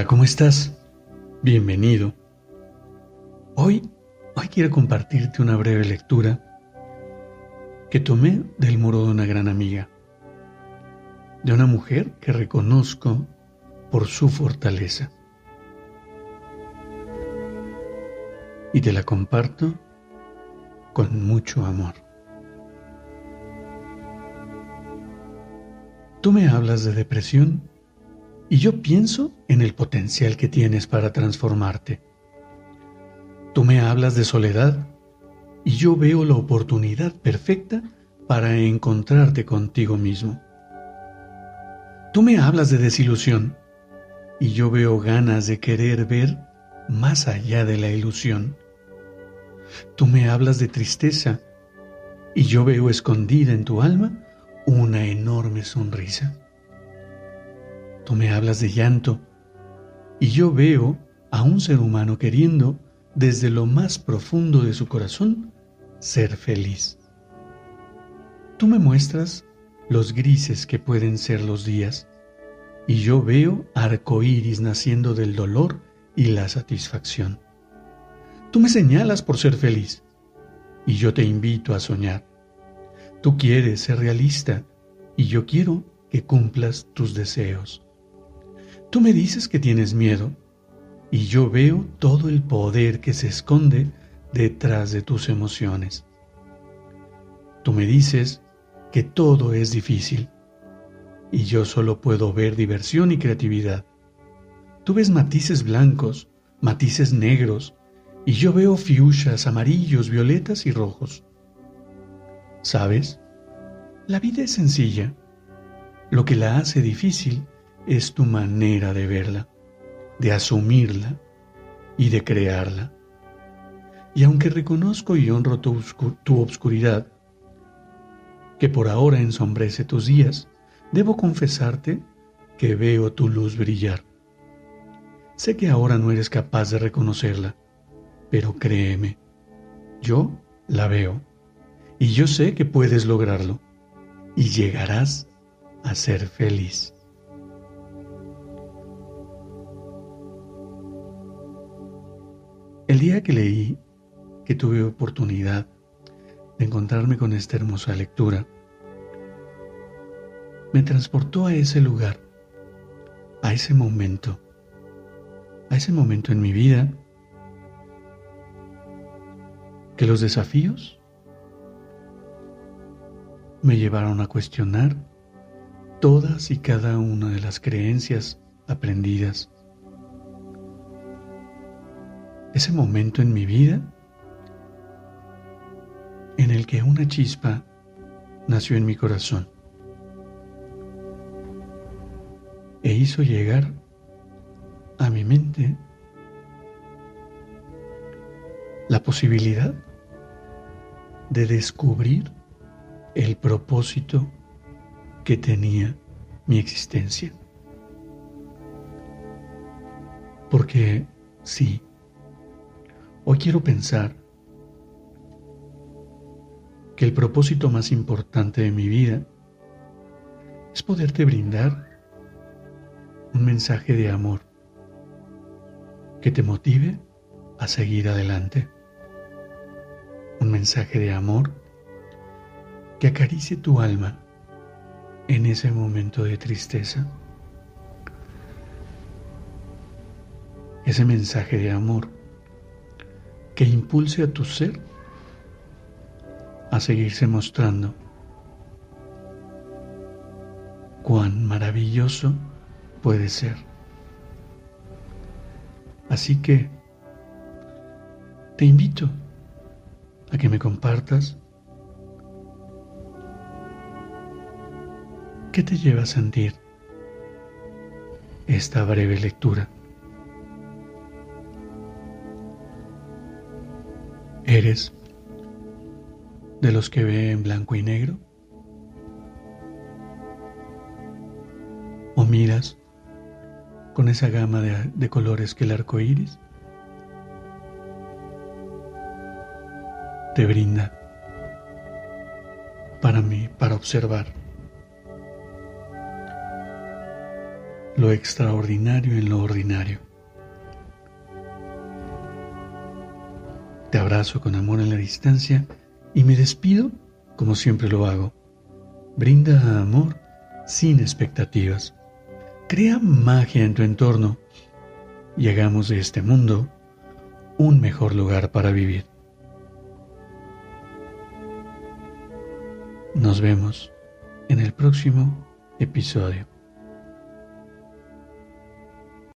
Hola, ¿cómo estás? Bienvenido. Hoy, hoy quiero compartirte una breve lectura que tomé del muro de una gran amiga, de una mujer que reconozco por su fortaleza. Y te la comparto con mucho amor. Tú me hablas de depresión y yo pienso en el potencial que tienes para transformarte. Tú me hablas de soledad y yo veo la oportunidad perfecta para encontrarte contigo mismo. Tú me hablas de desilusión y yo veo ganas de querer ver más allá de la ilusión. Tú me hablas de tristeza y yo veo escondida en tu alma una enorme sonrisa. Me hablas de llanto y yo veo a un ser humano queriendo desde lo más profundo de su corazón ser feliz. Tú me muestras los grises que pueden ser los días y yo veo arcoíris naciendo del dolor y la satisfacción. Tú me señalas por ser feliz y yo te invito a soñar. Tú quieres ser realista y yo quiero que cumplas tus deseos. Tú me dices que tienes miedo y yo veo todo el poder que se esconde detrás de tus emociones. Tú me dices que todo es difícil y yo solo puedo ver diversión y creatividad. Tú ves matices blancos, matices negros y yo veo fiuchas, amarillos, violetas y rojos. ¿Sabes? La vida es sencilla. Lo que la hace difícil es tu manera de verla, de asumirla y de crearla. Y aunque reconozco y honro tu, tu obscuridad, que por ahora ensombrece tus días, debo confesarte que veo tu luz brillar. Sé que ahora no eres capaz de reconocerla, pero créeme, yo la veo y yo sé que puedes lograrlo y llegarás a ser feliz. Día que leí, que tuve oportunidad de encontrarme con esta hermosa lectura, me transportó a ese lugar, a ese momento, a ese momento en mi vida que los desafíos me llevaron a cuestionar todas y cada una de las creencias aprendidas ese momento en mi vida en el que una chispa nació en mi corazón e hizo llegar a mi mente la posibilidad de descubrir el propósito que tenía mi existencia. Porque sí, Hoy quiero pensar que el propósito más importante de mi vida es poderte brindar un mensaje de amor que te motive a seguir adelante. Un mensaje de amor que acaricie tu alma en ese momento de tristeza. Ese mensaje de amor que impulse a tu ser a seguirse mostrando cuán maravilloso puede ser. Así que te invito a que me compartas qué te lleva a sentir esta breve lectura. ¿Eres de los que ve en blanco y negro? ¿O miras con esa gama de, de colores que el arco iris te brinda para mí, para observar lo extraordinario en lo ordinario. Abrazo con amor en la distancia y me despido como siempre lo hago. Brinda amor sin expectativas. Crea magia en tu entorno y hagamos de este mundo un mejor lugar para vivir. Nos vemos en el próximo episodio.